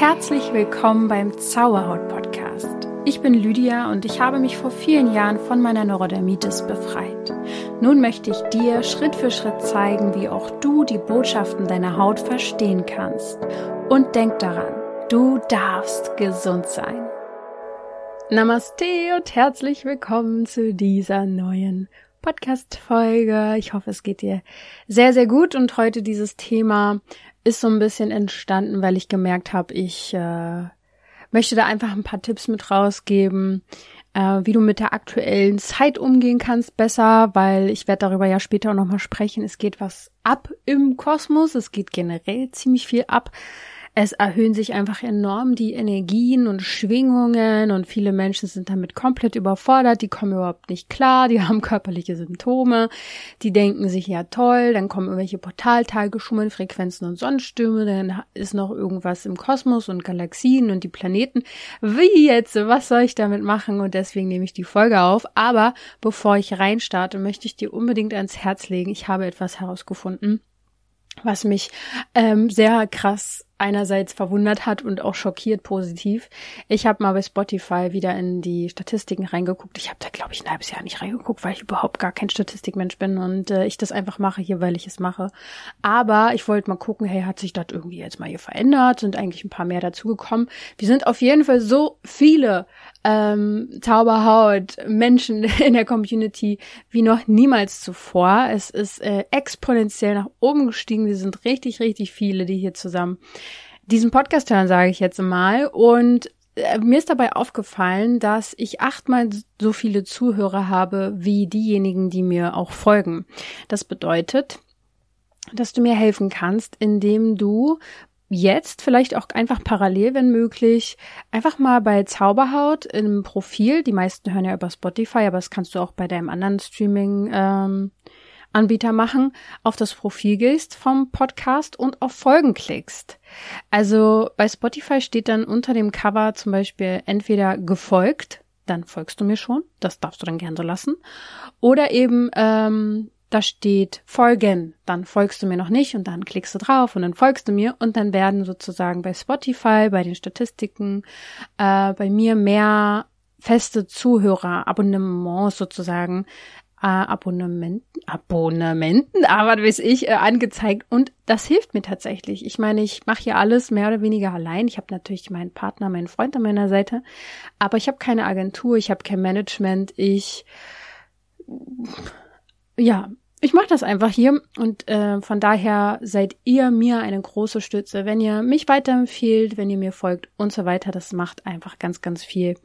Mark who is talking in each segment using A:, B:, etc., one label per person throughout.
A: Herzlich willkommen beim Zauberhaut Podcast. Ich bin Lydia und ich habe mich vor vielen Jahren von meiner Neurodermitis befreit. Nun möchte ich dir Schritt für Schritt zeigen, wie auch du die Botschaften deiner Haut verstehen kannst. Und denk daran, du darfst gesund sein. Namaste und herzlich willkommen zu dieser neuen Podcast-Folge. Ich hoffe, es geht dir sehr, sehr gut und heute dieses Thema ist so ein bisschen entstanden, weil ich gemerkt habe, ich äh, möchte da einfach ein paar Tipps mit rausgeben, äh, wie du mit der aktuellen Zeit umgehen kannst besser, weil ich werde darüber ja später auch nochmal sprechen. Es geht was ab im Kosmos, es geht generell ziemlich viel ab. Es erhöhen sich einfach enorm die Energien und Schwingungen und viele Menschen sind damit komplett überfordert, die kommen überhaupt nicht klar, die haben körperliche Symptome, die denken sich ja toll, dann kommen irgendwelche Portaltage, Schummelfrequenzen und Sonnenstürme, dann ist noch irgendwas im Kosmos und Galaxien und die Planeten. Wie jetzt? Was soll ich damit machen? Und deswegen nehme ich die Folge auf. Aber bevor ich reinstarte, möchte ich dir unbedingt ans Herz legen. Ich habe etwas herausgefunden, was mich ähm, sehr krass einerseits verwundert hat und auch schockiert positiv. Ich habe mal bei Spotify wieder in die Statistiken reingeguckt. Ich habe da, glaube ich, ein halbes Jahr nicht reingeguckt, weil ich überhaupt gar kein Statistikmensch bin und äh, ich das einfach mache hier, weil ich es mache. Aber ich wollte mal gucken, hey, hat sich das irgendwie jetzt mal hier verändert? Sind eigentlich ein paar mehr dazugekommen? Wir sind auf jeden Fall so viele ähm, Zauberhaut Menschen in der Community wie noch niemals zuvor. Es ist äh, exponentiell nach oben gestiegen. Wir sind richtig, richtig viele, die hier zusammen diesen Podcast hören, sage ich jetzt mal. Und äh, mir ist dabei aufgefallen, dass ich achtmal so viele Zuhörer habe wie diejenigen, die mir auch folgen. Das bedeutet, dass du mir helfen kannst, indem du jetzt vielleicht auch einfach parallel, wenn möglich, einfach mal bei Zauberhaut im Profil, die meisten hören ja über Spotify, aber das kannst du auch bei deinem anderen Streaming ähm, Anbieter machen, auf das Profil gehst vom Podcast und auf Folgen klickst. Also bei Spotify steht dann unter dem Cover zum Beispiel entweder gefolgt, dann folgst du mir schon, das darfst du dann gerne so lassen, oder eben ähm, da steht folgen, dann folgst du mir noch nicht und dann klickst du drauf und dann folgst du mir und dann werden sozusagen bei Spotify, bei den Statistiken, äh, bei mir mehr feste Zuhörer, Abonnements sozusagen äh, Abonnementen, Abonnementen, aber weiß ich, äh, angezeigt. Und das hilft mir tatsächlich. Ich meine, ich mache hier alles mehr oder weniger allein. Ich habe natürlich meinen Partner, meinen Freund an meiner Seite, aber ich habe keine Agentur, ich habe kein Management, ich ja, ich mache das einfach hier und äh, von daher seid ihr mir eine große Stütze, wenn ihr mich weiterempfehlt, wenn ihr mir folgt und so weiter. Das macht einfach ganz, ganz viel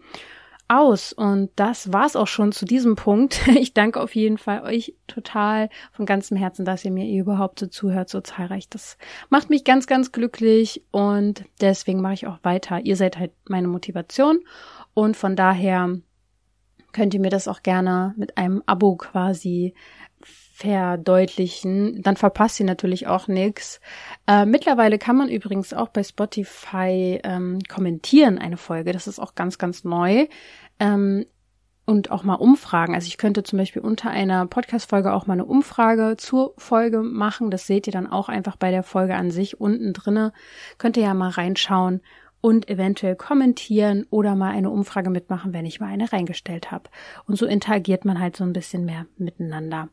A: aus. Und das war's auch schon zu diesem Punkt. Ich danke auf jeden Fall euch total von ganzem Herzen, dass ihr mir überhaupt so zuhört, so zahlreich. Das macht mich ganz, ganz glücklich und deswegen mache ich auch weiter. Ihr seid halt meine Motivation und von daher könnt ihr mir das auch gerne mit einem Abo quasi verdeutlichen, dann verpasst ihr natürlich auch nichts. Äh, mittlerweile kann man übrigens auch bei Spotify ähm, kommentieren eine Folge. Das ist auch ganz, ganz neu. Ähm, und auch mal Umfragen. Also ich könnte zum Beispiel unter einer Podcast-Folge auch mal eine Umfrage zur Folge machen. Das seht ihr dann auch einfach bei der Folge an sich unten drinne. Könnt ihr ja mal reinschauen und eventuell kommentieren oder mal eine Umfrage mitmachen, wenn ich mal eine reingestellt habe. Und so interagiert man halt so ein bisschen mehr miteinander.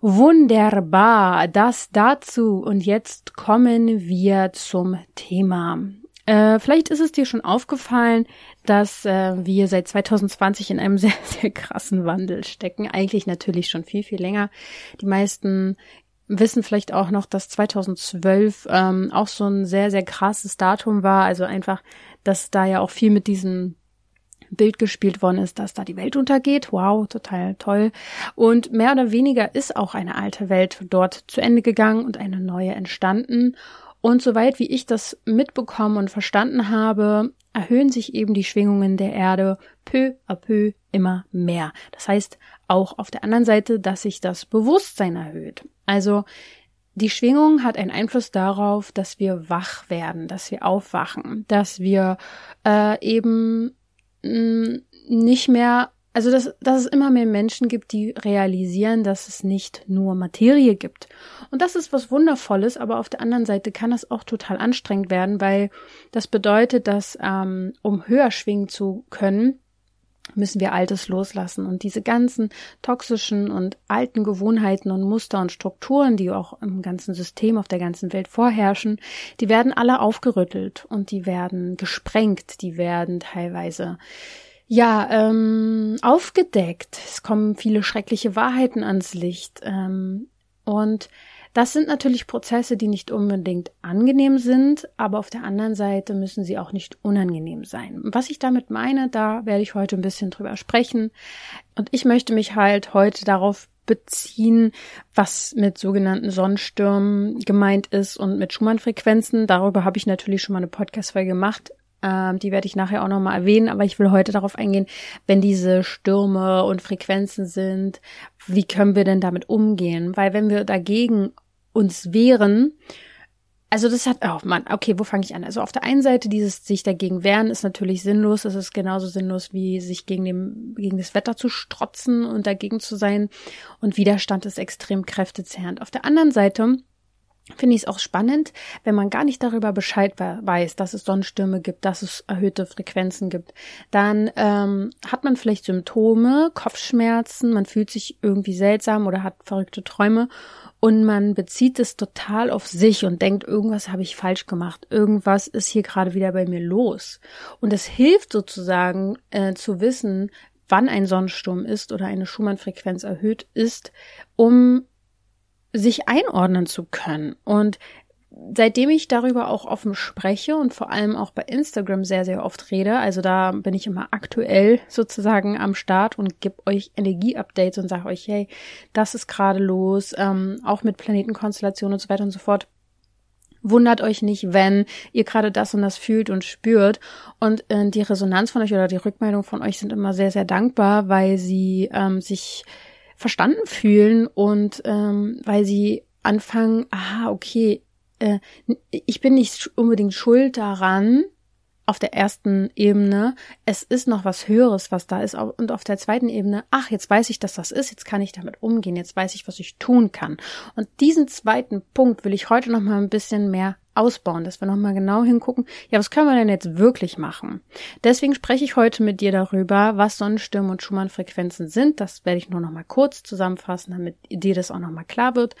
A: Wunderbar, das dazu. Und jetzt kommen wir zum Thema. Äh, vielleicht ist es dir schon aufgefallen, dass äh, wir seit 2020 in einem sehr, sehr krassen Wandel stecken. Eigentlich natürlich schon viel, viel länger. Die meisten wissen vielleicht auch noch, dass 2012 ähm, auch so ein sehr, sehr krasses Datum war. Also einfach, dass da ja auch viel mit diesem Bild gespielt worden ist, dass da die Welt untergeht. Wow, total toll. Und mehr oder weniger ist auch eine alte Welt dort zu Ende gegangen und eine neue entstanden. Und soweit wie ich das mitbekommen und verstanden habe, erhöhen sich eben die Schwingungen der Erde peu à peu immer mehr. Das heißt auch auf der anderen Seite, dass sich das Bewusstsein erhöht. Also die Schwingung hat einen Einfluss darauf, dass wir wach werden, dass wir aufwachen, dass wir äh, eben nicht mehr Also, dass, dass es immer mehr Menschen gibt, die realisieren, dass es nicht nur Materie gibt. Und das ist was Wundervolles, aber auf der anderen Seite kann das auch total anstrengend werden, weil das bedeutet, dass ähm, um höher schwingen zu können, müssen wir Altes loslassen. Und diese ganzen toxischen und alten Gewohnheiten und Muster und Strukturen, die auch im ganzen System auf der ganzen Welt vorherrschen, die werden alle aufgerüttelt und die werden gesprengt, die werden teilweise ja, ähm, aufgedeckt. Es kommen viele schreckliche Wahrheiten ans Licht. Ähm, und das sind natürlich Prozesse, die nicht unbedingt angenehm sind, aber auf der anderen Seite müssen sie auch nicht unangenehm sein. Was ich damit meine, da werde ich heute ein bisschen drüber sprechen. Und ich möchte mich halt heute darauf beziehen, was mit sogenannten Sonnenstürmen gemeint ist und mit Schumann-Frequenzen. Darüber habe ich natürlich schon mal eine Podcast-Folge gemacht. Ähm, die werde ich nachher auch nochmal erwähnen, aber ich will heute darauf eingehen, wenn diese Stürme und Frequenzen sind, wie können wir denn damit umgehen? Weil wenn wir dagegen uns wehren, also das hat, oh Mann, okay, wo fange ich an? Also auf der einen Seite dieses sich dagegen wehren ist natürlich sinnlos. Es ist genauso sinnlos wie sich gegen dem, gegen das Wetter zu strotzen und dagegen zu sein. Und Widerstand ist extrem kräftezehrend. Auf der anderen Seite finde ich es auch spannend, wenn man gar nicht darüber Bescheid weiß, dass es Sonnenstürme gibt, dass es erhöhte Frequenzen gibt. Dann ähm, hat man vielleicht Symptome, Kopfschmerzen, man fühlt sich irgendwie seltsam oder hat verrückte Träume und man bezieht es total auf sich und denkt, irgendwas habe ich falsch gemacht, irgendwas ist hier gerade wieder bei mir los. Und es hilft sozusagen äh, zu wissen, wann ein Sonnensturm ist oder eine Schumann-Frequenz erhöht ist, um sich einordnen zu können. Und seitdem ich darüber auch offen spreche und vor allem auch bei Instagram sehr, sehr oft rede, also da bin ich immer aktuell sozusagen am Start und gebe euch Energieupdates und sage euch, hey, das ist gerade los, ähm, auch mit Planetenkonstellationen und so weiter und so fort. Wundert euch nicht, wenn ihr gerade das und das fühlt und spürt. Und äh, die Resonanz von euch oder die Rückmeldung von euch sind immer sehr, sehr dankbar, weil sie ähm, sich verstanden fühlen und ähm, weil sie anfangen, aha, okay, äh, ich bin nicht unbedingt schuld daran, auf der ersten Ebene, es ist noch was Höheres, was da ist. Und auf der zweiten Ebene, ach, jetzt weiß ich, dass das ist, jetzt kann ich damit umgehen, jetzt weiß ich, was ich tun kann. Und diesen zweiten Punkt will ich heute noch mal ein bisschen mehr ausbauen, dass wir nochmal genau hingucken, ja, was können wir denn jetzt wirklich machen? Deswegen spreche ich heute mit dir darüber, was Sonnenstürme und Schumann-Frequenzen sind. Das werde ich nur nochmal kurz zusammenfassen, damit dir das auch nochmal klar wird.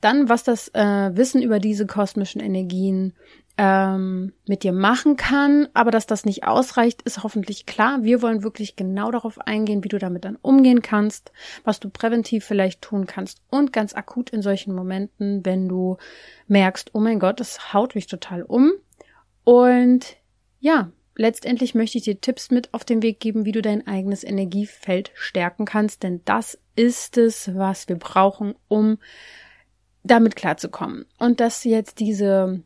A: Dann, was das äh, Wissen über diese kosmischen Energien ähm, mit dir machen kann, aber dass das nicht ausreicht, ist hoffentlich klar. Wir wollen wirklich genau darauf eingehen, wie du damit dann umgehen kannst, was du präventiv vielleicht tun kannst und ganz akut in solchen Momenten, wenn du merkst, oh mein Gott, das haut mich total um. Und ja, letztendlich möchte ich dir Tipps mit auf den Weg geben, wie du dein eigenes Energiefeld stärken kannst, denn das ist es, was wir brauchen, um damit klarzukommen. Und dass jetzt diese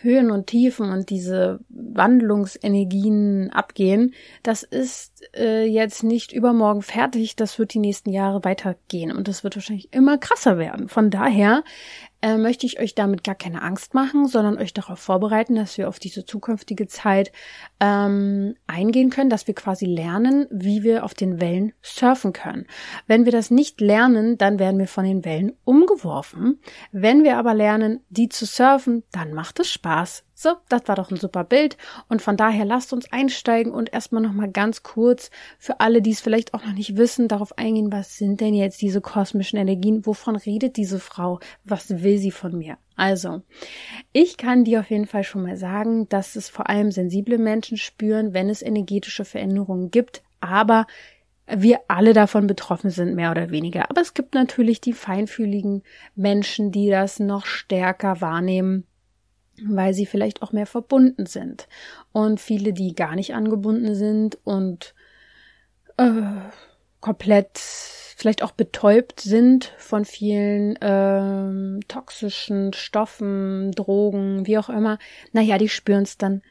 A: Höhen und Tiefen und diese Wandlungsenergien abgehen, das ist äh, jetzt nicht übermorgen fertig, das wird die nächsten Jahre weitergehen und das wird wahrscheinlich immer krasser werden. Von daher äh, möchte ich euch damit gar keine Angst machen, sondern euch darauf vorbereiten, dass wir auf diese zukünftige Zeit ähm, eingehen können, dass wir quasi lernen, wie wir auf den Wellen surfen können. Wenn wir das nicht lernen, dann werden wir von den Wellen umgeworfen. Wenn wir aber lernen, die zu surfen, dann macht es Spaß. So, das war doch ein super Bild. Und von daher lasst uns einsteigen und erstmal nochmal ganz kurz für alle, die es vielleicht auch noch nicht wissen, darauf eingehen, was sind denn jetzt diese kosmischen Energien? Wovon redet diese Frau? Was will sie von mir? Also, ich kann dir auf jeden Fall schon mal sagen, dass es vor allem sensible Menschen spüren, wenn es energetische Veränderungen gibt, aber wir alle davon betroffen sind, mehr oder weniger. Aber es gibt natürlich die feinfühligen Menschen, die das noch stärker wahrnehmen weil sie vielleicht auch mehr verbunden sind. Und viele, die gar nicht angebunden sind und äh, komplett vielleicht auch betäubt sind von vielen ähm, toxischen Stoffen, Drogen, wie auch immer, naja, die spüren es dann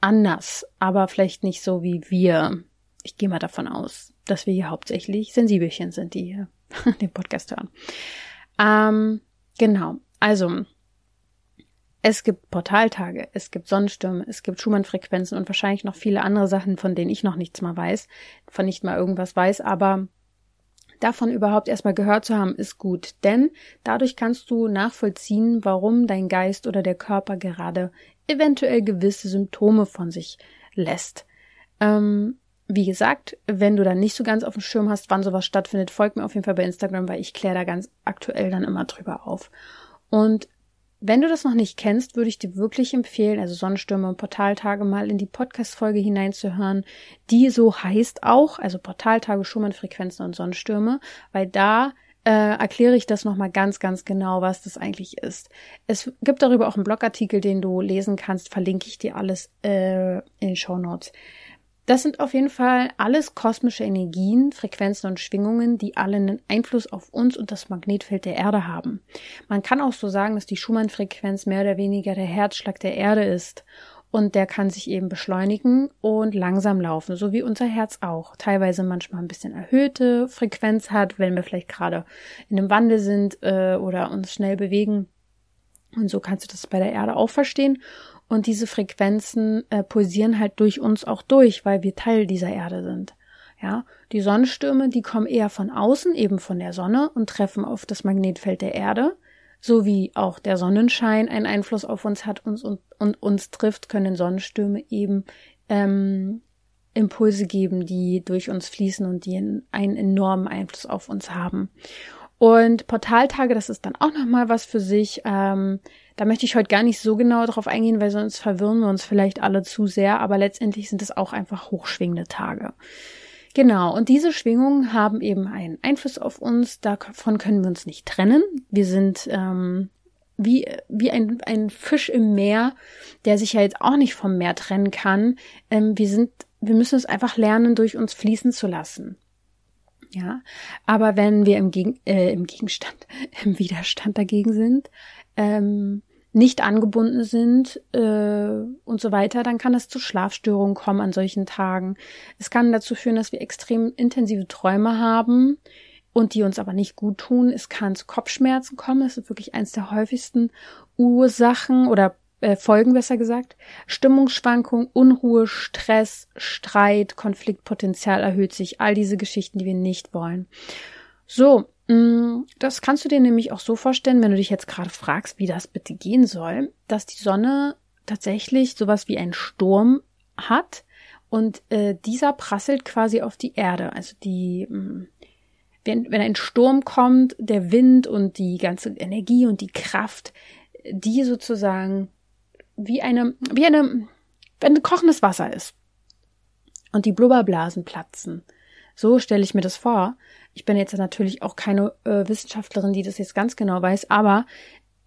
A: anders, aber vielleicht nicht so wie wir. Ich gehe mal davon aus, dass wir hier hauptsächlich Sensibelchen sind, die hier den Podcast hören. Ähm, genau, also es gibt Portaltage, es gibt Sonnenstürme, es gibt Schumann-Frequenzen und wahrscheinlich noch viele andere Sachen, von denen ich noch nichts mal weiß, von nicht mal irgendwas weiß, aber davon überhaupt erstmal gehört zu haben, ist gut, denn dadurch kannst du nachvollziehen, warum dein Geist oder der Körper gerade eventuell gewisse Symptome von sich lässt. Ähm, wie gesagt, wenn du dann nicht so ganz auf dem Schirm hast, wann sowas stattfindet, folg mir auf jeden Fall bei Instagram, weil ich kläre da ganz aktuell dann immer drüber auf. Und wenn du das noch nicht kennst, würde ich dir wirklich empfehlen, also Sonnenstürme und Portaltage mal in die Podcast-Folge hineinzuhören, die so heißt auch, also Portaltage, Schumann-Frequenzen und Sonnenstürme, weil da äh, erkläre ich das nochmal ganz, ganz genau, was das eigentlich ist. Es gibt darüber auch einen Blogartikel, den du lesen kannst, verlinke ich dir alles äh, in den Show Notes. Das sind auf jeden Fall alles kosmische Energien, Frequenzen und Schwingungen, die alle einen Einfluss auf uns und das Magnetfeld der Erde haben. Man kann auch so sagen, dass die Schumann-Frequenz mehr oder weniger der Herzschlag der Erde ist. Und der kann sich eben beschleunigen und langsam laufen, so wie unser Herz auch. Teilweise manchmal ein bisschen erhöhte Frequenz hat, wenn wir vielleicht gerade in einem Wandel sind äh, oder uns schnell bewegen. Und so kannst du das bei der Erde auch verstehen. Und diese Frequenzen äh, pulsieren halt durch uns auch durch, weil wir Teil dieser Erde sind. Ja, die Sonnenstürme, die kommen eher von außen, eben von der Sonne und treffen auf das Magnetfeld der Erde. So wie auch der Sonnenschein einen Einfluss auf uns hat uns und, und uns trifft, können Sonnenstürme eben ähm, Impulse geben, die durch uns fließen und die einen enormen Einfluss auf uns haben. Und Portaltage, das ist dann auch nochmal was für sich. Ähm, da möchte ich heute gar nicht so genau drauf eingehen, weil sonst verwirren wir uns vielleicht alle zu sehr, aber letztendlich sind es auch einfach hochschwingende Tage. Genau, und diese Schwingungen haben eben einen Einfluss auf uns, davon können wir uns nicht trennen. Wir sind ähm, wie, wie ein, ein Fisch im Meer, der sich ja jetzt auch nicht vom Meer trennen kann. Ähm, wir sind, wir müssen es einfach lernen, durch uns fließen zu lassen. Ja, aber wenn wir im, Gegen, äh, im Gegenstand, im Widerstand dagegen sind, ähm, nicht angebunden sind äh, und so weiter, dann kann es zu Schlafstörungen kommen an solchen Tagen. Es kann dazu führen, dass wir extrem intensive Träume haben und die uns aber nicht gut tun. Es kann zu Kopfschmerzen kommen. Das ist wirklich eines der häufigsten Ursachen oder äh, Folgen, besser gesagt. Stimmungsschwankung, Unruhe, Stress, Streit, Konfliktpotenzial erhöht sich. All diese Geschichten, die wir nicht wollen. So, das kannst du dir nämlich auch so vorstellen, wenn du dich jetzt gerade fragst, wie das bitte gehen soll, dass die Sonne tatsächlich sowas wie einen Sturm hat und äh, dieser prasselt quasi auf die Erde. Also die, mm, wenn, wenn ein Sturm kommt, der Wind und die ganze Energie und die Kraft, die sozusagen wie eine, wie eine, wenn kochendes Wasser ist und die Blubberblasen platzen. So stelle ich mir das vor. Ich bin jetzt natürlich auch keine äh, Wissenschaftlerin, die das jetzt ganz genau weiß, aber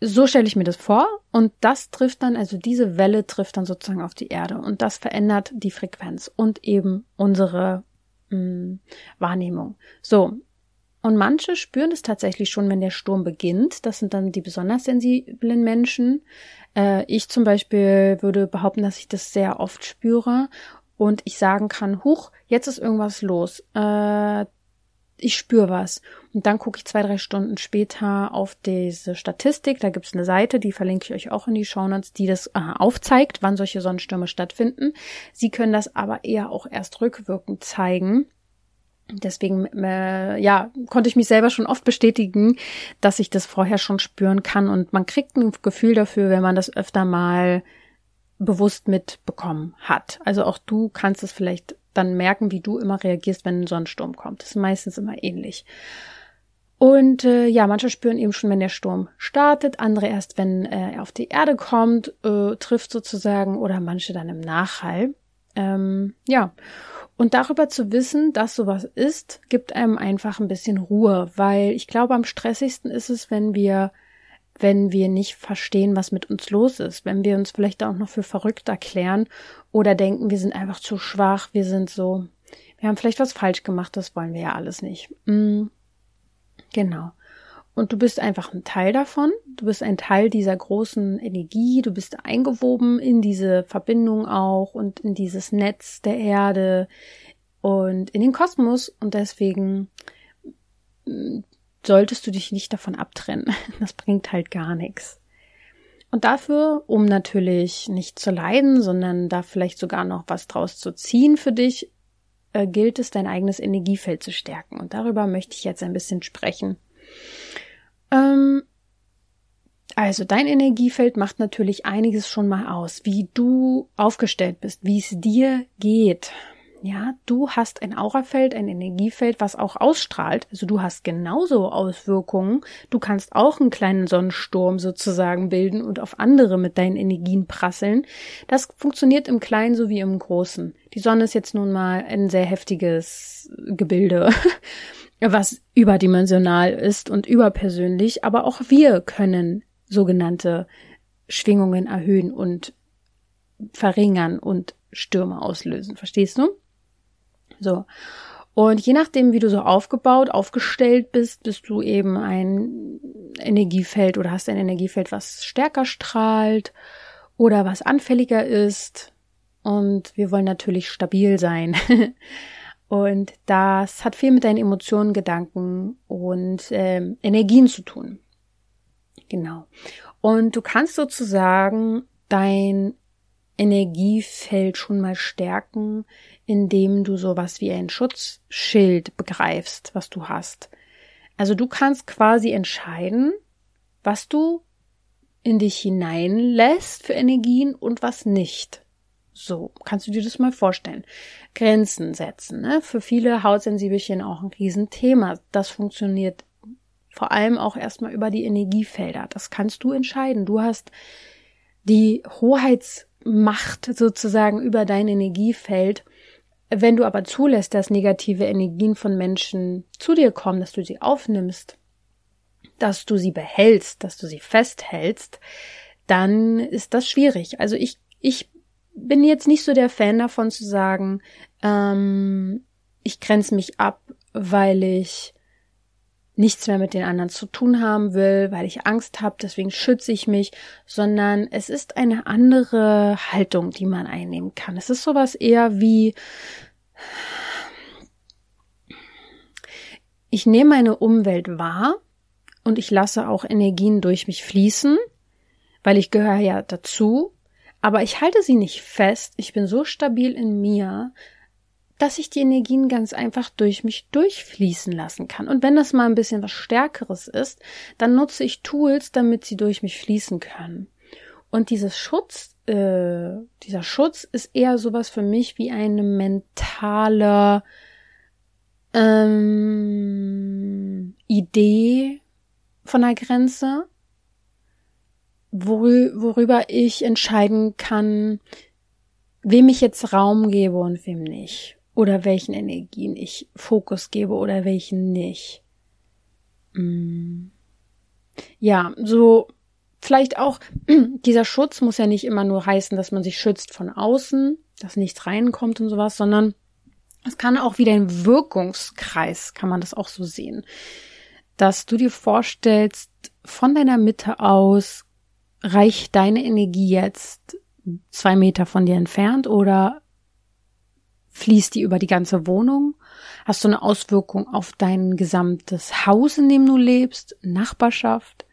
A: so stelle ich mir das vor und das trifft dann, also diese Welle trifft dann sozusagen auf die Erde und das verändert die Frequenz und eben unsere mh, hm, Wahrnehmung. So. Und manche spüren es tatsächlich schon, wenn der Sturm beginnt. Das sind dann die besonders sensiblen Menschen. Äh, ich zum Beispiel würde behaupten, dass ich das sehr oft spüre und ich sagen kann, huch, jetzt ist irgendwas los. Äh, ich spüre was. Und dann gucke ich zwei, drei Stunden später auf diese Statistik. Da gibt es eine Seite, die verlinke ich euch auch in die Shownotes, die das äh, aufzeigt, wann solche Sonnenstürme stattfinden. Sie können das aber eher auch erst rückwirkend zeigen. Deswegen, äh, ja, konnte ich mich selber schon oft bestätigen, dass ich das vorher schon spüren kann. Und man kriegt ein Gefühl dafür, wenn man das öfter mal bewusst mitbekommen hat. Also auch du kannst es vielleicht dann merken, wie du immer reagierst, wenn ein Sonnensturm kommt. Das ist meistens immer ähnlich. Und äh, ja, manche spüren eben schon, wenn der Sturm startet, andere erst, wenn äh, er auf die Erde kommt, äh, trifft sozusagen, oder manche dann im Nachhall. Ähm, ja. Und darüber zu wissen, dass sowas ist, gibt einem einfach ein bisschen Ruhe, weil ich glaube, am stressigsten ist es, wenn wir wenn wir nicht verstehen, was mit uns los ist, wenn wir uns vielleicht auch noch für verrückt erklären oder denken, wir sind einfach zu schwach, wir sind so, wir haben vielleicht was falsch gemacht, das wollen wir ja alles nicht. Mm, genau. Und du bist einfach ein Teil davon, du bist ein Teil dieser großen Energie, du bist eingewoben in diese Verbindung auch und in dieses Netz der Erde und in den Kosmos und deswegen solltest du dich nicht davon abtrennen. Das bringt halt gar nichts. Und dafür, um natürlich nicht zu leiden, sondern da vielleicht sogar noch was draus zu ziehen für dich, äh, gilt es, dein eigenes Energiefeld zu stärken. Und darüber möchte ich jetzt ein bisschen sprechen. Ähm, also dein Energiefeld macht natürlich einiges schon mal aus, wie du aufgestellt bist, wie es dir geht. Ja, du hast ein Aurafeld, ein Energiefeld, was auch ausstrahlt. Also du hast genauso Auswirkungen. Du kannst auch einen kleinen Sonnensturm sozusagen bilden und auf andere mit deinen Energien prasseln. Das funktioniert im Kleinen sowie im Großen. Die Sonne ist jetzt nun mal ein sehr heftiges Gebilde, was überdimensional ist und überpersönlich. Aber auch wir können sogenannte Schwingungen erhöhen und verringern und Stürme auslösen. Verstehst du? So. Und je nachdem, wie du so aufgebaut, aufgestellt bist, bist du eben ein Energiefeld oder hast ein Energiefeld, was stärker strahlt oder was anfälliger ist. Und wir wollen natürlich stabil sein. und das hat viel mit deinen Emotionen, Gedanken und ähm, Energien zu tun. Genau. Und du kannst sozusagen dein Energiefeld schon mal stärken, indem du sowas wie ein Schutzschild begreifst, was du hast. Also du kannst quasi entscheiden, was du in dich hineinlässt für Energien und was nicht. So, kannst du dir das mal vorstellen. Grenzen setzen, ne? Für viele Hautsensibelchen auch ein Riesenthema. Das funktioniert vor allem auch erstmal über die Energiefelder. Das kannst du entscheiden. Du hast die Hoheitsmacht sozusagen über dein Energiefeld. Wenn du aber zulässt, dass negative Energien von Menschen zu dir kommen, dass du sie aufnimmst, dass du sie behältst, dass du sie festhältst, dann ist das schwierig. Also ich, ich bin jetzt nicht so der Fan davon zu sagen, ähm, ich grenze mich ab, weil ich nichts mehr mit den anderen zu tun haben will, weil ich Angst habe, deswegen schütze ich mich, sondern es ist eine andere Haltung, die man einnehmen kann. Es ist sowas eher wie ich nehme meine Umwelt wahr und ich lasse auch Energien durch mich fließen, weil ich gehöre ja dazu, aber ich halte sie nicht fest. Ich bin so stabil in mir, dass ich die Energien ganz einfach durch mich durchfließen lassen kann. Und wenn das mal ein bisschen was Stärkeres ist, dann nutze ich Tools, damit sie durch mich fließen können. Und dieses Schutz, äh, dieser Schutz ist eher sowas für mich wie eine mentale ähm, Idee von der Grenze, worüber ich entscheiden kann, wem ich jetzt Raum gebe und wem nicht oder welchen Energien ich Fokus gebe oder welchen nicht. Mm. Ja, so vielleicht auch dieser Schutz muss ja nicht immer nur heißen, dass man sich schützt von außen, dass nichts reinkommt und sowas, sondern es kann auch wieder ein Wirkungskreis, kann man das auch so sehen, dass du dir vorstellst, von deiner Mitte aus reicht deine Energie jetzt zwei Meter von dir entfernt oder Fließt die über die ganze Wohnung? Hast du eine Auswirkung auf dein gesamtes Haus, in dem du lebst? Nachbarschaft?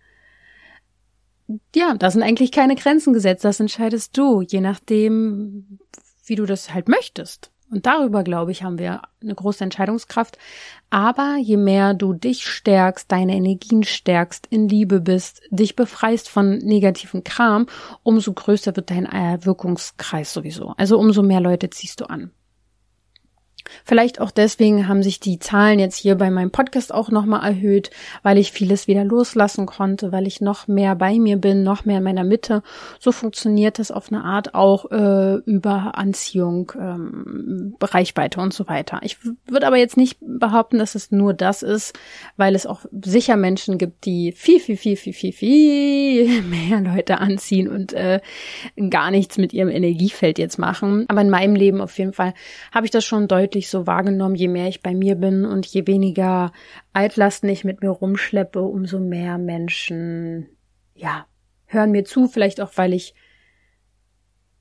A: Ja, da sind eigentlich keine Grenzen gesetzt. Das entscheidest du, je nachdem, wie du das halt möchtest. Und darüber, glaube ich, haben wir eine große Entscheidungskraft. Aber je mehr du dich stärkst, deine Energien stärkst, in Liebe bist, dich befreist von negativen Kram, umso größer wird dein Wirkungskreis sowieso. Also umso mehr Leute ziehst du an. Vielleicht auch deswegen haben sich die Zahlen jetzt hier bei meinem Podcast auch nochmal erhöht, weil ich vieles wieder loslassen konnte, weil ich noch mehr bei mir bin, noch mehr in meiner Mitte. So funktioniert das auf eine Art auch äh, über Anziehung, ähm, Reichweite und so weiter. Ich würde aber jetzt nicht behaupten, dass es nur das ist, weil es auch sicher Menschen gibt, die viel, viel, viel, viel, viel, viel mehr Leute anziehen und äh, gar nichts mit ihrem Energiefeld jetzt machen. Aber in meinem Leben auf jeden Fall habe ich das schon deutlich wirklich so wahrgenommen, je mehr ich bei mir bin und je weniger Altlasten ich mit mir rumschleppe, umso mehr Menschen, ja, hören mir zu, vielleicht auch, weil ich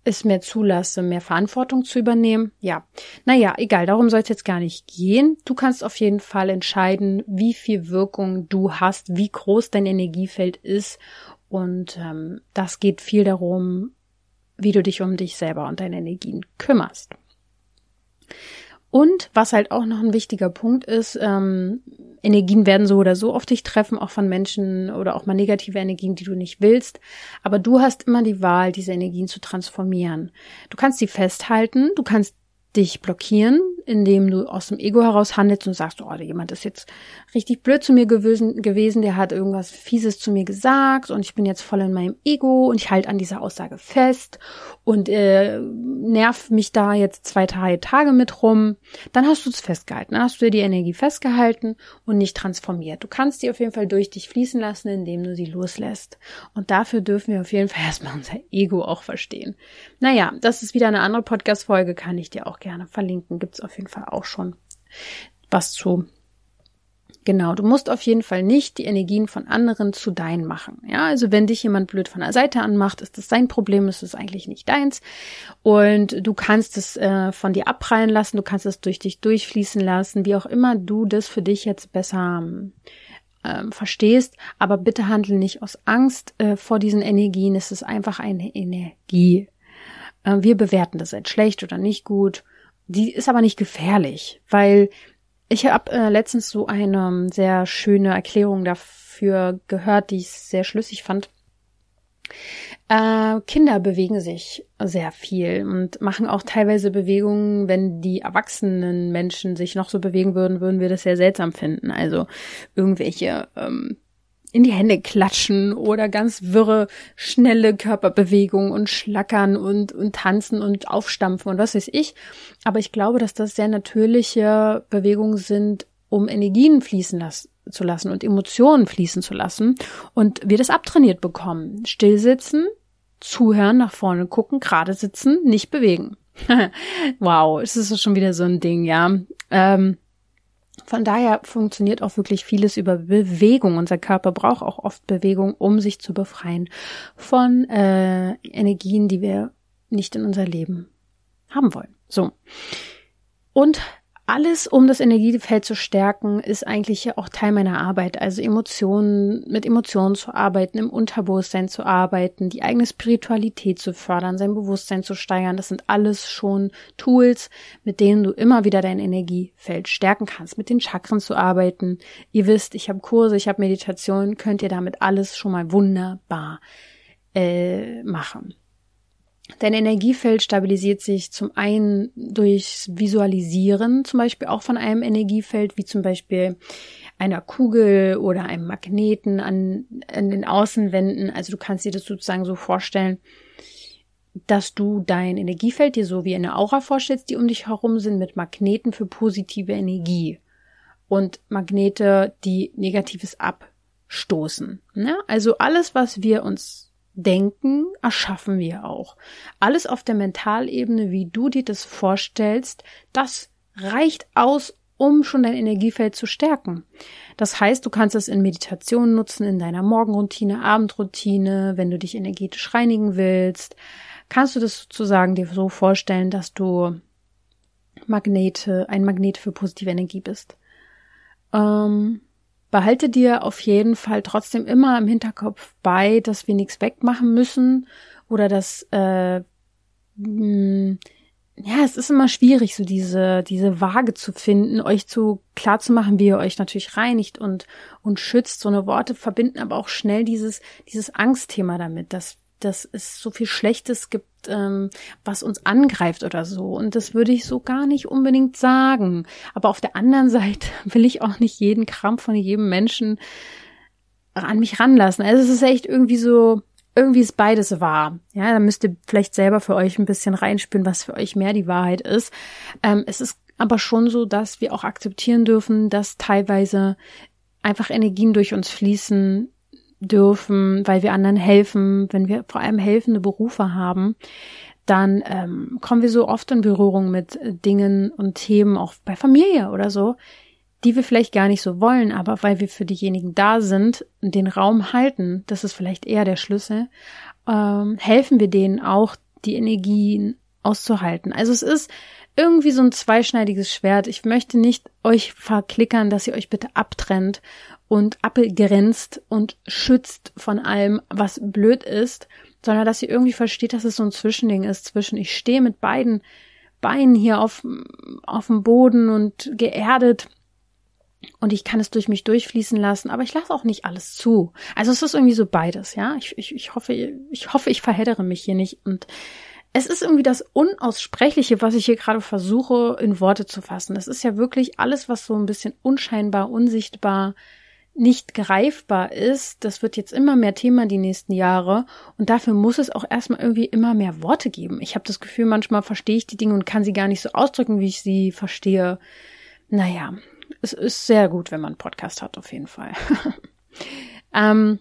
A: es mir zulasse, mehr Verantwortung zu übernehmen. Ja, naja, egal, darum soll es jetzt gar nicht gehen. Du kannst auf jeden Fall entscheiden, wie viel Wirkung du hast, wie groß dein Energiefeld ist Und ähm, das geht viel darum, wie du dich um dich selber und deine Energien kümmerst. Und was halt auch noch ein wichtiger Punkt ist, ähm, Energien werden so oder so auf dich treffen, auch von Menschen oder auch mal negative Energien, die du nicht willst. Aber du hast immer die Wahl, diese Energien zu transformieren. Du kannst sie festhalten, du kannst dich blockieren, indem du aus dem Ego heraus handelst und sagst, oh, jemand ist jetzt richtig blöd zu mir gewesen, gewesen, der hat irgendwas Fieses zu mir gesagt und ich bin jetzt voll in meinem Ego und ich halte an dieser Aussage fest und äh, nerv mich da jetzt zwei drei Tage mit rum, dann hast du es festgehalten, dann hast du dir die Energie festgehalten und nicht transformiert. Du kannst die auf jeden Fall durch dich fließen lassen, indem du sie loslässt. Und dafür dürfen wir auf jeden Fall erstmal unser Ego auch verstehen. Naja, das ist wieder eine andere Podcast-Folge, kann ich dir auch gerne verlinken. Gibt's auf jeden Fall auch schon was zu. Genau, du musst auf jeden Fall nicht die Energien von anderen zu deinen machen. Ja, also wenn dich jemand blöd von der Seite anmacht, ist das sein Problem, ist es eigentlich nicht deins. Und du kannst es äh, von dir abprallen lassen, du kannst es durch dich durchfließen lassen, wie auch immer du das für dich jetzt besser ähm, verstehst. Aber bitte handle nicht aus Angst äh, vor diesen Energien. Es ist einfach eine Energie. Äh, wir bewerten das als schlecht oder nicht gut. Die ist aber nicht gefährlich, weil ich habe äh, letztens so eine ähm, sehr schöne Erklärung dafür gehört, die ich sehr schlüssig fand. Äh, Kinder bewegen sich sehr viel und machen auch teilweise Bewegungen, wenn die erwachsenen Menschen sich noch so bewegen würden, würden wir das sehr seltsam finden. Also irgendwelche ähm, in die Hände klatschen oder ganz wirre, schnelle Körperbewegungen und schlackern und, und tanzen und aufstampfen und was weiß ich. Aber ich glaube, dass das sehr natürliche Bewegungen sind, um Energien fließen las zu lassen und Emotionen fließen zu lassen und wir das abtrainiert bekommen. Stillsitzen, zuhören, nach vorne gucken, gerade sitzen, nicht bewegen. wow, es ist schon wieder so ein Ding, ja. Ähm, von daher funktioniert auch wirklich vieles über Bewegung. Unser Körper braucht auch oft Bewegung, um sich zu befreien von äh, Energien, die wir nicht in unser Leben haben wollen. So. Und alles, um das Energiefeld zu stärken, ist eigentlich auch Teil meiner Arbeit. Also Emotionen, mit Emotionen zu arbeiten, im Unterbewusstsein zu arbeiten, die eigene Spiritualität zu fördern, sein Bewusstsein zu steigern. Das sind alles schon Tools, mit denen du immer wieder dein Energiefeld stärken kannst. Mit den Chakren zu arbeiten. Ihr wisst, ich habe Kurse, ich habe Meditation, könnt ihr damit alles schon mal wunderbar äh, machen. Dein Energiefeld stabilisiert sich zum einen durchs Visualisieren, zum Beispiel auch von einem Energiefeld, wie zum Beispiel einer Kugel oder einem Magneten an, an den Außenwänden. Also du kannst dir das sozusagen so vorstellen, dass du dein Energiefeld dir so wie eine Aura vorstellst, die um dich herum sind, mit Magneten für positive Energie und Magnete, die Negatives abstoßen. Ne? Also alles, was wir uns denken, erschaffen wir auch. Alles auf der Mentalebene, wie du dir das vorstellst, das reicht aus, um schon dein Energiefeld zu stärken. Das heißt, du kannst es in Meditation nutzen, in deiner Morgenroutine, Abendroutine, wenn du dich energetisch reinigen willst, kannst du das sozusagen dir so vorstellen, dass du Magnete, ein Magnet für positive Energie bist. Ähm, behalte dir auf jeden Fall trotzdem immer im Hinterkopf bei, dass wir nichts wegmachen müssen oder dass äh, mh, hm, ja, es ist immer schwierig, so diese, diese Waage zu finden, euch zu klar zu machen, wie ihr euch natürlich reinigt und, und schützt. So eine Worte verbinden aber auch schnell dieses, dieses Angstthema damit, dass dass es so viel Schlechtes gibt, ähm, was uns angreift oder so. Und das würde ich so gar nicht unbedingt sagen. Aber auf der anderen Seite will ich auch nicht jeden Krampf von jedem Menschen an mich ranlassen. Also es ist echt irgendwie so, irgendwie ist beides wahr. Ja, da müsst ihr vielleicht selber für euch ein bisschen reinspüren, was für euch mehr die Wahrheit ist. Ähm, es ist aber schon so, dass wir auch akzeptieren dürfen, dass teilweise einfach Energien durch uns fließen, dürfen, weil wir anderen helfen, wenn wir vor allem helfende Berufe haben, dann ähm, kommen wir so oft in Berührung mit äh, Dingen und Themen, auch bei Familie oder so, die wir vielleicht gar nicht so wollen, aber weil wir für diejenigen da sind und den Raum halten, das ist vielleicht eher der Schlüssel, ähm, helfen wir denen auch, die Energien auszuhalten. Also es ist irgendwie so ein zweischneidiges Schwert. Ich möchte nicht euch verklickern, dass ihr euch bitte abtrennt und abgrenzt und schützt von allem, was blöd ist, sondern dass sie irgendwie versteht, dass es so ein Zwischending ist zwischen ich stehe mit beiden Beinen hier auf, auf dem Boden und geerdet und ich kann es durch mich durchfließen lassen, aber ich lasse auch nicht alles zu. Also es ist irgendwie so beides, ja. Ich, ich, ich hoffe, ich hoffe, ich verheddere mich hier nicht und es ist irgendwie das Unaussprechliche, was ich hier gerade versuche in Worte zu fassen. Es ist ja wirklich alles, was so ein bisschen unscheinbar, unsichtbar, nicht greifbar ist. Das wird jetzt immer mehr Thema die nächsten Jahre. Und dafür muss es auch erstmal irgendwie immer mehr Worte geben. Ich habe das Gefühl, manchmal verstehe ich die Dinge und kann sie gar nicht so ausdrücken, wie ich sie verstehe. Naja, es ist sehr gut, wenn man einen Podcast hat, auf jeden Fall. ähm,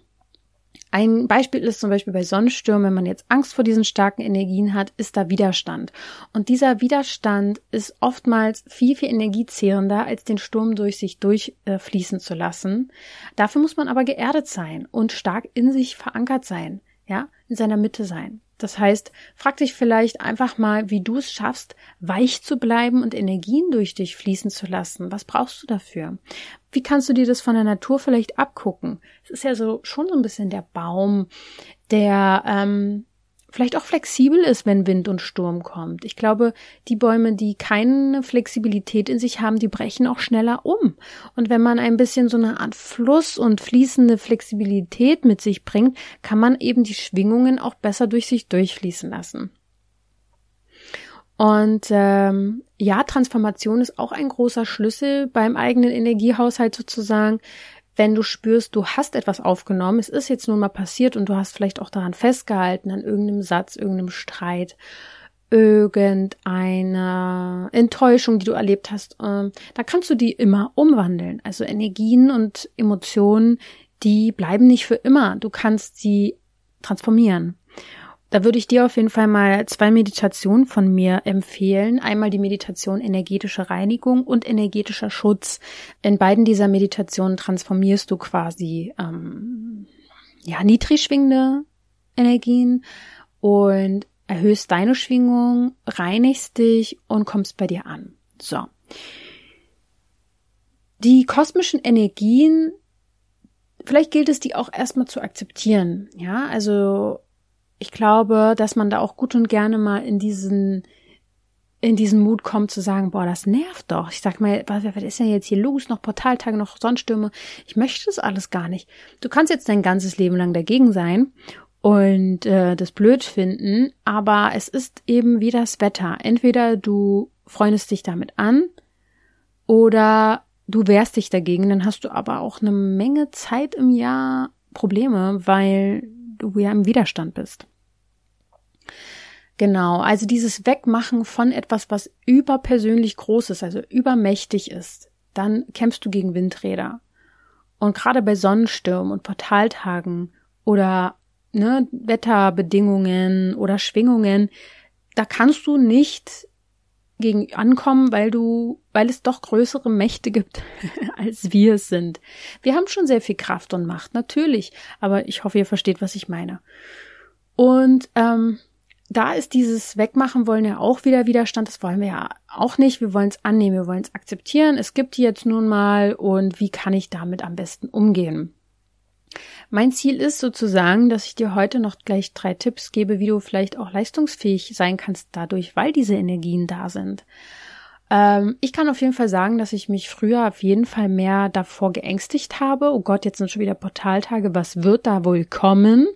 A: ein Beispiel ist zum Beispiel bei Sonnenstürmen, wenn man jetzt Angst vor diesen starken Energien hat, ist da Widerstand. Und dieser Widerstand ist oftmals viel, viel energiezehrender, als den Sturm durch sich durchfließen äh, zu lassen. Dafür muss man aber geerdet sein und stark in sich verankert sein, ja, in seiner Mitte sein. Das heißt, frag dich vielleicht einfach mal, wie du es schaffst, weich zu bleiben und Energien durch dich fließen zu lassen. Was brauchst du dafür? Wie kannst du dir das von der Natur vielleicht abgucken? Es ist ja so schon so ein bisschen der Baum, der ähm, vielleicht auch flexibel ist, wenn Wind und Sturm kommt. Ich glaube, die Bäume, die keine Flexibilität in sich haben, die brechen auch schneller um. Und wenn man ein bisschen so eine Art Fluss und fließende Flexibilität mit sich bringt, kann man eben die Schwingungen auch besser durch sich durchfließen lassen. Und ähm, ja, Transformation ist auch ein großer Schlüssel beim eigenen Energiehaushalt sozusagen wenn du spürst, du hast etwas aufgenommen, es ist jetzt nun mal passiert und du hast vielleicht auch daran festgehalten, an irgendeinem Satz, irgendeinem Streit, irgendeine Enttäuschung, die du erlebt hast, äh, da kannst du die immer umwandeln. Also Energien und Emotionen, die bleiben nicht für immer. Du kannst sie transformieren. Da würde ich dir auf jeden Fall mal zwei Meditationen von mir empfehlen. Einmal die Meditation energetische Reinigung und energetischer Schutz. In beiden dieser Meditationen transformierst du quasi ähm, ja niedrig schwingende Energien und erhöhst deine Schwingung, reinigst dich und kommst bei dir an. So. Die kosmischen Energien, vielleicht gilt es die auch erstmal zu akzeptieren. Ja, also ich glaube, dass man da auch gut und gerne mal in diesen in diesen Mut kommt zu sagen, boah, das nervt doch. Ich sag mal, was, was ist denn jetzt hier los? Noch Portaltage, noch Sonnenstürme. Ich möchte das alles gar nicht. Du kannst jetzt dein ganzes Leben lang dagegen sein und äh, das blöd finden, aber es ist eben wie das Wetter. Entweder du freundest dich damit an oder du wehrst dich dagegen, dann hast du aber auch eine Menge Zeit im Jahr Probleme, weil du ja im Widerstand bist. Genau, also dieses Wegmachen von etwas, was überpersönlich groß ist, also übermächtig ist, dann kämpfst du gegen Windräder. Und gerade bei Sonnenstürmen und Portaltagen oder ne, Wetterbedingungen oder Schwingungen, da kannst du nicht gegen ankommen, weil du, weil es doch größere Mächte gibt, als wir es sind. Wir haben schon sehr viel Kraft und Macht, natürlich, aber ich hoffe, ihr versteht, was ich meine. Und ähm, da ist dieses Wegmachen wollen ja auch wieder Widerstand. Das wollen wir ja auch nicht. Wir wollen es annehmen, wir wollen es akzeptieren. Es gibt die jetzt nun mal und wie kann ich damit am besten umgehen? Mein Ziel ist sozusagen, dass ich dir heute noch gleich drei Tipps gebe, wie du vielleicht auch leistungsfähig sein kannst dadurch, weil diese Energien da sind. Ähm, ich kann auf jeden Fall sagen, dass ich mich früher auf jeden Fall mehr davor geängstigt habe. Oh Gott, jetzt sind schon wieder Portaltage. Was wird da wohl kommen?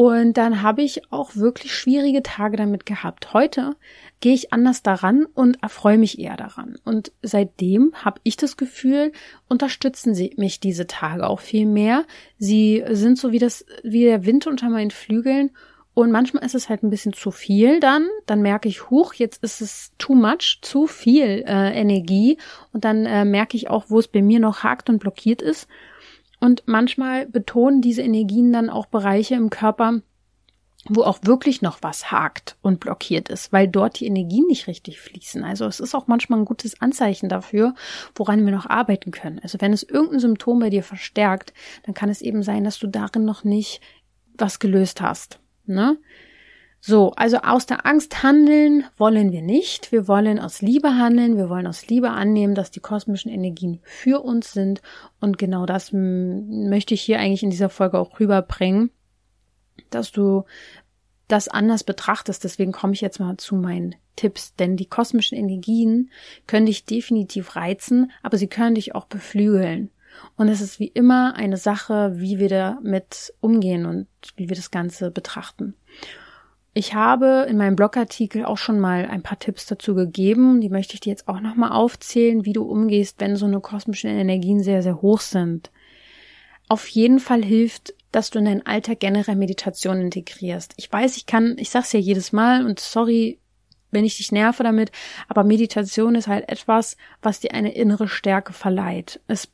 A: Und dann habe ich auch wirklich schwierige Tage damit gehabt. Heute gehe ich anders daran und erfreue mich eher daran. Und seitdem habe ich das Gefühl, unterstützen sie mich diese Tage auch viel mehr. Sie sind so wie das, wie der Wind unter meinen Flügeln. Und manchmal ist es halt ein bisschen zu viel dann. Dann merke ich, huch, jetzt ist es too much, zu viel äh, Energie. Und dann äh, merke ich auch, wo es bei mir noch hakt und blockiert ist. Und manchmal betonen diese Energien dann auch Bereiche im Körper, wo auch wirklich noch was hakt und blockiert ist, weil dort die Energien nicht richtig fließen. Also es ist auch manchmal ein gutes Anzeichen dafür, woran wir noch arbeiten können. Also wenn es irgendein Symptom bei dir verstärkt, dann kann es eben sein, dass du darin noch nicht was gelöst hast. Ne? So, also aus der Angst handeln wollen wir nicht. Wir wollen aus Liebe handeln. Wir wollen aus Liebe annehmen, dass die kosmischen Energien für uns sind. Und genau das möchte ich hier eigentlich in dieser Folge auch rüberbringen, dass du das anders betrachtest. Deswegen komme ich jetzt mal zu meinen Tipps, denn die kosmischen Energien können dich definitiv reizen, aber sie können dich auch beflügeln. Und es ist wie immer eine Sache, wie wir damit umgehen und wie wir das Ganze betrachten. Ich habe in meinem Blogartikel auch schon mal ein paar Tipps dazu gegeben. Die möchte ich dir jetzt auch nochmal aufzählen, wie du umgehst, wenn so eine kosmischen Energien sehr, sehr hoch sind. Auf jeden Fall hilft, dass du in deinen Alltag generell Meditation integrierst. Ich weiß, ich kann, ich sag's ja jedes Mal und sorry, wenn ich dich nerve damit, aber Meditation ist halt etwas, was dir eine innere Stärke verleiht. Es,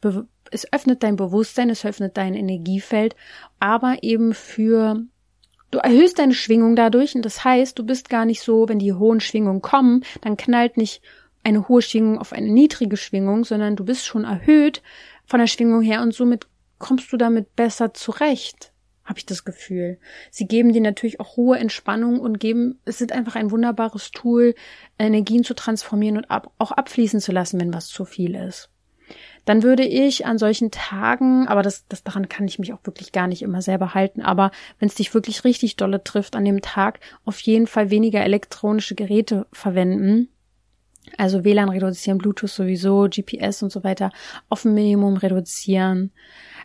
A: es öffnet dein Bewusstsein, es öffnet dein Energiefeld, aber eben für Du erhöhst deine Schwingung dadurch und das heißt, du bist gar nicht so, wenn die hohen Schwingungen kommen, dann knallt nicht eine hohe Schwingung auf eine niedrige Schwingung, sondern du bist schon erhöht von der Schwingung her und somit kommst du damit besser zurecht, habe ich das Gefühl. Sie geben dir natürlich auch Ruhe, Entspannung und geben, es sind einfach ein wunderbares Tool, Energien zu transformieren und ab, auch abfließen zu lassen, wenn was zu viel ist dann würde ich an solchen Tagen, aber das, das daran kann ich mich auch wirklich gar nicht immer selber halten, aber wenn es dich wirklich richtig dolle trifft an dem Tag, auf jeden Fall weniger elektronische Geräte verwenden. Also WLAN reduzieren, Bluetooth sowieso, GPS und so weiter auf ein Minimum reduzieren.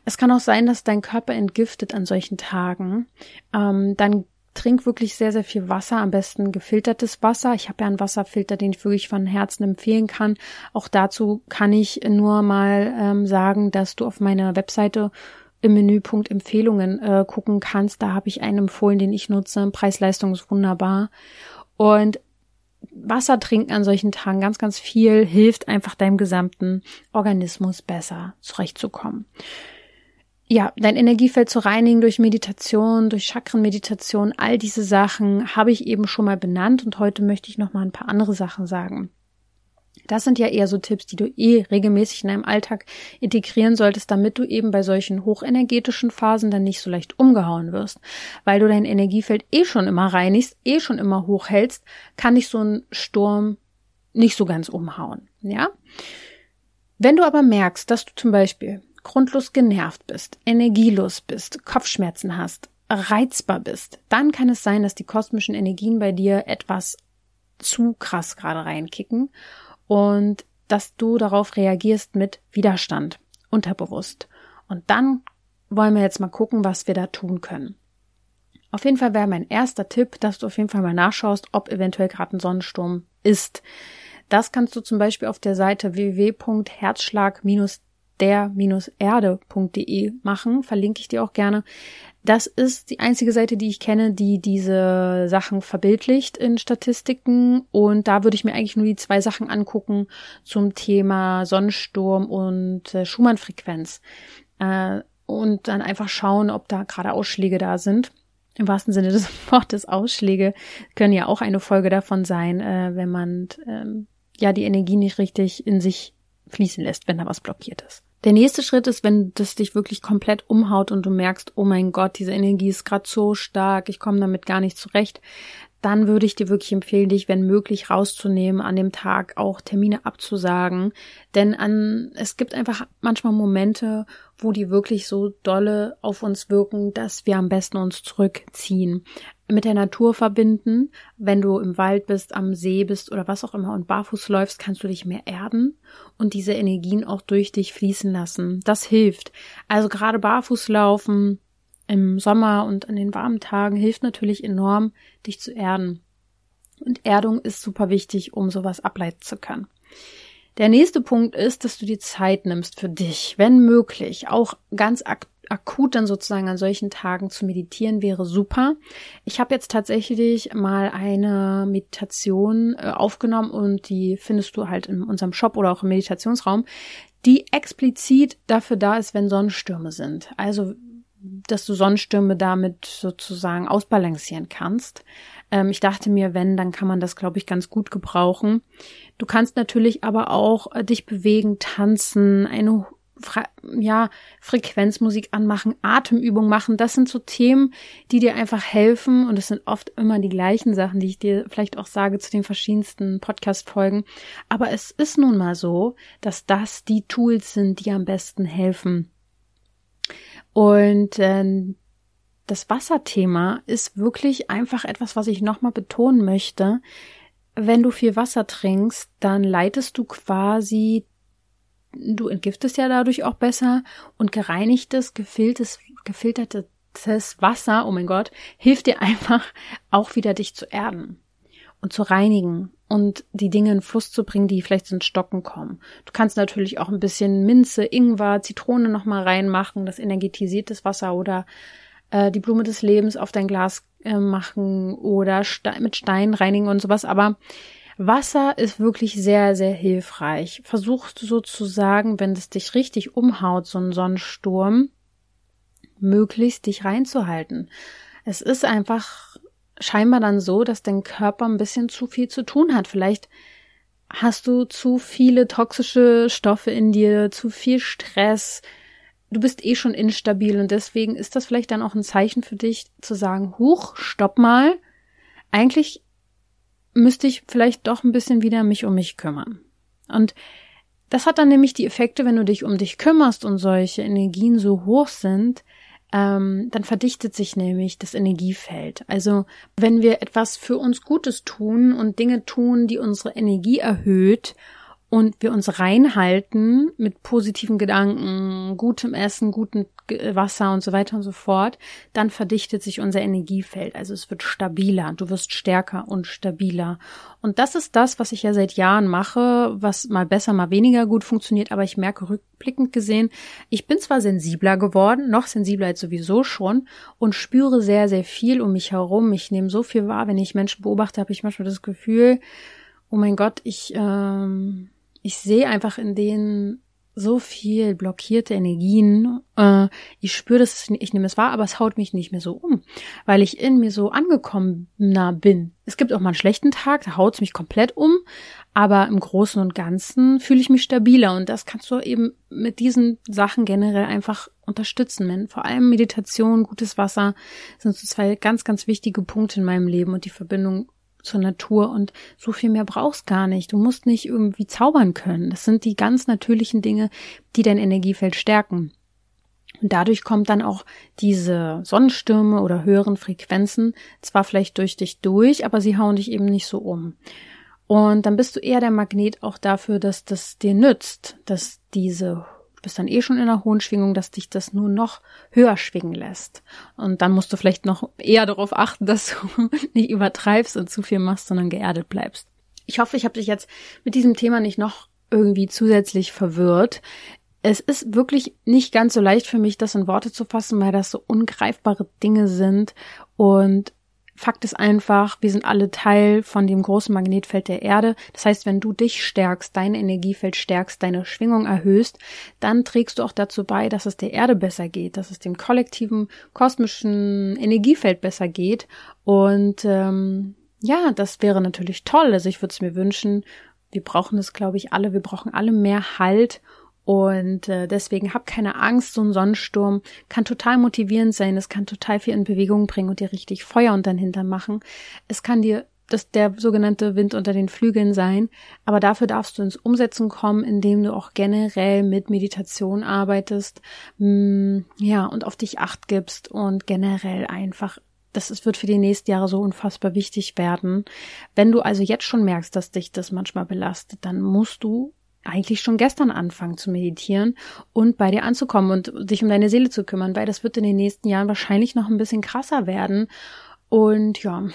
A: Es kann auch sein, dass dein Körper entgiftet an solchen Tagen. Ähm, dann trink wirklich sehr, sehr viel Wasser, am besten gefiltertes Wasser. Ich habe ja einen Wasserfilter, den ich wirklich von Herzen empfehlen kann. Auch dazu kann ich nur mal ähm, sagen, dass du auf meiner Webseite im Menüpunkt Empfehlungen äh, gucken kannst. Da habe ich einen empfohlen, den ich nutze. Preis-Leistung ist wunderbar. Und Wasser trinken an solchen Tagen ganz, ganz viel hilft einfach deinem gesamten Organismus besser zurechtzukommen ja, dein Energiefeld zu reinigen durch Meditation, durch Chakrenmeditation, all diese Sachen habe ich eben schon mal benannt und heute möchte ich noch mal ein paar andere Sachen sagen. Das sind ja eher so Tipps, die du eh regelmäßig in deinem Alltag integrieren solltest, damit du eben bei solchen hochenergetischen Phasen dann nicht so leicht umgehauen wirst. Weil du dein Energiefeld eh schon immer reinigst, eh schon immer hochhältst, kann dich so ein Sturm nicht so ganz umhauen, ja? Wenn du aber merkst, dass du zum Beispiel grundlos genervt bist, energielos bist, Kopfschmerzen hast, reizbar bist, dann kann es sein, dass die kosmischen Energien bei dir etwas zu krass gerade reinkicken und dass du darauf reagierst mit Widerstand, unterbewusst. Und dann wollen wir jetzt mal gucken, was wir da tun können. Auf jeden Fall wäre mein erster Tipp, dass du auf jeden Fall mal nachschaust, ob eventuell gerade ein Sonnensturm ist. Das kannst du zum Beispiel auf der Seite www.herzschlag- der-erde.de machen, verlinke ich dir auch gerne. Das ist die einzige Seite, die ich kenne, die diese Sachen verbildlicht in Statistiken. Und da würde ich mir eigentlich nur die zwei Sachen angucken zum Thema Sonnensturm und äh, Schumann-Frequenz. Äh, und dann einfach schauen, ob da gerade Ausschläge da sind. Im wahrsten Sinne des Wortes Ausschläge können ja auch eine Folge davon sein, äh, wenn man ähm, ja die Energie nicht richtig in sich fließen lässt, wenn da was blockiert ist. Der nächste Schritt ist, wenn das dich wirklich komplett umhaut und du merkst, oh mein Gott, diese Energie ist gerade so stark, ich komme damit gar nicht zurecht, dann würde ich dir wirklich empfehlen, dich, wenn möglich, rauszunehmen, an dem Tag auch Termine abzusagen. Denn an, es gibt einfach manchmal Momente, wo die wirklich so dolle auf uns wirken, dass wir am besten uns zurückziehen mit der Natur verbinden. Wenn du im Wald bist, am See bist oder was auch immer und barfuß läufst, kannst du dich mehr erden und diese Energien auch durch dich fließen lassen. Das hilft. Also gerade barfuß laufen im Sommer und an den warmen Tagen hilft natürlich enorm, dich zu erden. Und Erdung ist super wichtig, um sowas ableiten zu können. Der nächste Punkt ist, dass du dir Zeit nimmst für dich, wenn möglich, auch ganz aktiv akut dann sozusagen an solchen Tagen zu meditieren wäre super. Ich habe jetzt tatsächlich mal eine Meditation äh, aufgenommen und die findest du halt in unserem Shop oder auch im Meditationsraum, die explizit dafür da ist, wenn Sonnenstürme sind. Also dass du Sonnenstürme damit sozusagen ausbalancieren kannst. Ähm, ich dachte mir, wenn, dann kann man das, glaube ich, ganz gut gebrauchen. Du kannst natürlich aber auch äh, dich bewegen, tanzen, eine ja, Frequenzmusik anmachen, Atemübung machen. Das sind so Themen, die dir einfach helfen. Und es sind oft immer die gleichen Sachen, die ich dir vielleicht auch sage zu den verschiedensten Podcast-Folgen. Aber es ist nun mal so, dass das die Tools sind, die am besten helfen. Und äh, das Wasserthema ist wirklich einfach etwas, was ich nochmal betonen möchte. Wenn du viel Wasser trinkst, dann leitest du quasi du entgiftest ja dadurch auch besser und gereinigtes, gefiltertes, gefiltertes Wasser, oh mein Gott, hilft dir einfach auch wieder dich zu erden und zu reinigen und die Dinge in Fluss zu bringen, die vielleicht ins Stocken kommen. Du kannst natürlich auch ein bisschen Minze, Ingwer, Zitrone nochmal reinmachen, das energetisiert das Wasser oder äh, die Blume des Lebens auf dein Glas äh, machen oder Ste mit Stein reinigen und sowas, aber Wasser ist wirklich sehr, sehr hilfreich. Versuch sozusagen, wenn es dich richtig umhaut, so ein Sonnensturm, möglichst dich reinzuhalten. Es ist einfach scheinbar dann so, dass dein Körper ein bisschen zu viel zu tun hat. Vielleicht hast du zu viele toxische Stoffe in dir, zu viel Stress. Du bist eh schon instabil und deswegen ist das vielleicht dann auch ein Zeichen für dich zu sagen, huch, stopp mal. Eigentlich müsste ich vielleicht doch ein bisschen wieder mich um mich kümmern. Und das hat dann nämlich die Effekte, wenn du dich um dich kümmerst und solche Energien so hoch sind, ähm, dann verdichtet sich nämlich das Energiefeld. Also wenn wir etwas für uns Gutes tun und Dinge tun, die unsere Energie erhöht und wir uns reinhalten mit positiven Gedanken, gutem Essen, gutem Wasser und so weiter und so fort, dann verdichtet sich unser Energiefeld. Also es wird stabiler, du wirst stärker und stabiler. Und das ist das, was ich ja seit Jahren mache, was mal besser, mal weniger gut funktioniert, aber ich merke rückblickend gesehen, ich bin zwar sensibler geworden, noch sensibler als sowieso schon und spüre sehr, sehr viel um mich herum. Ich nehme so viel wahr, wenn ich Menschen beobachte, habe ich manchmal das Gefühl, oh mein Gott, ich ähm, ich sehe einfach in denen so viel blockierte Energien. Äh, ich spüre das, ich nehme es wahr, aber es haut mich nicht mehr so um, weil ich in mir so angekommener bin. Es gibt auch mal einen schlechten Tag, da haut es mich komplett um, aber im Großen und Ganzen fühle ich mich stabiler und das kannst du eben mit diesen Sachen generell einfach unterstützen. Vor allem Meditation, gutes Wasser sind so zwei ganz, ganz wichtige Punkte in meinem Leben und die Verbindung zur Natur und so viel mehr brauchst gar nicht. Du musst nicht irgendwie zaubern können. Das sind die ganz natürlichen Dinge, die dein Energiefeld stärken. Und dadurch kommt dann auch diese Sonnenstürme oder höheren Frequenzen zwar vielleicht durch dich durch, aber sie hauen dich eben nicht so um. Und dann bist du eher der Magnet auch dafür, dass das dir nützt, dass diese Bist dann eh schon in einer hohen Schwingung, dass dich das nur noch höher schwingen lässt. Und dann musst du vielleicht noch eher darauf achten, dass du nicht übertreibst und zu viel machst, sondern geerdet bleibst. Ich hoffe, ich habe dich jetzt mit diesem Thema nicht noch irgendwie zusätzlich verwirrt. Es ist wirklich nicht ganz so leicht für mich, das in Worte zu fassen, weil das so ungreifbare Dinge sind und Fakt ist einfach, wir sind alle Teil von dem großen Magnetfeld der Erde. Das heißt, wenn du dich stärkst, dein Energiefeld stärkst, deine Schwingung erhöhst, dann trägst du auch dazu bei, dass es der Erde besser geht, dass es dem kollektiven kosmischen Energiefeld besser geht. Und ähm, ja, das wäre natürlich toll. Also ich würde es mir wünschen. Wir brauchen es, glaube ich, alle. Wir brauchen alle mehr Halt und äh, deswegen hab keine Angst, so ein Sonnensturm kann total motivierend sein, es kann total viel in Bewegung bringen und dir richtig Feuer unter den Hintern machen. Es kann dir das der sogenannte Wind unter den Flügeln sein, aber dafür darfst du ins Umsetzen kommen, indem du auch generell mit Meditation arbeitest, mh, mm, ja, und auf dich acht gibst und generell einfach das wird für die nächsten Jahre so unfassbar wichtig werden. Wenn du also jetzt schon merkst, dass dich das manchmal belastet, dann musst du eigentlich schon gestern anfangen zu meditieren und bei dir anzukommen und dich um deine Seele zu kümmern, weil das wird in den nächsten Jahren wahrscheinlich noch ein bisschen krasser werden. Und ja,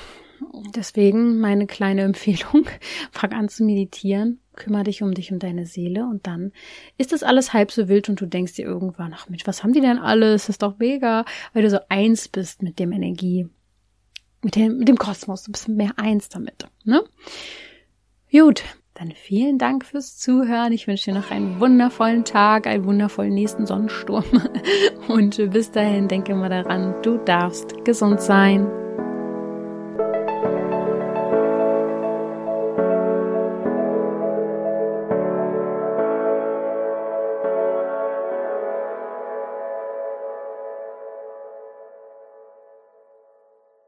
A: deswegen meine kleine Empfehlung, fang an zu meditieren, kümmere dich um dich und deine Seele und dann ist das alles halb so wild und du denkst dir irgendwann, ach Mensch, was haben die denn alles? Das ist doch mega, weil du so eins bist mit dem Energie, mit dem, mit dem Kosmos, du bist mehr eins damit, ne? Gut, dann vielen Dank fürs Zuhören. Ich wünsche dir noch einen wundervollen Tag, einen wundervollen nächsten Sonnensturm. Und bis dahin denke mal daran, du darfst gesund sein.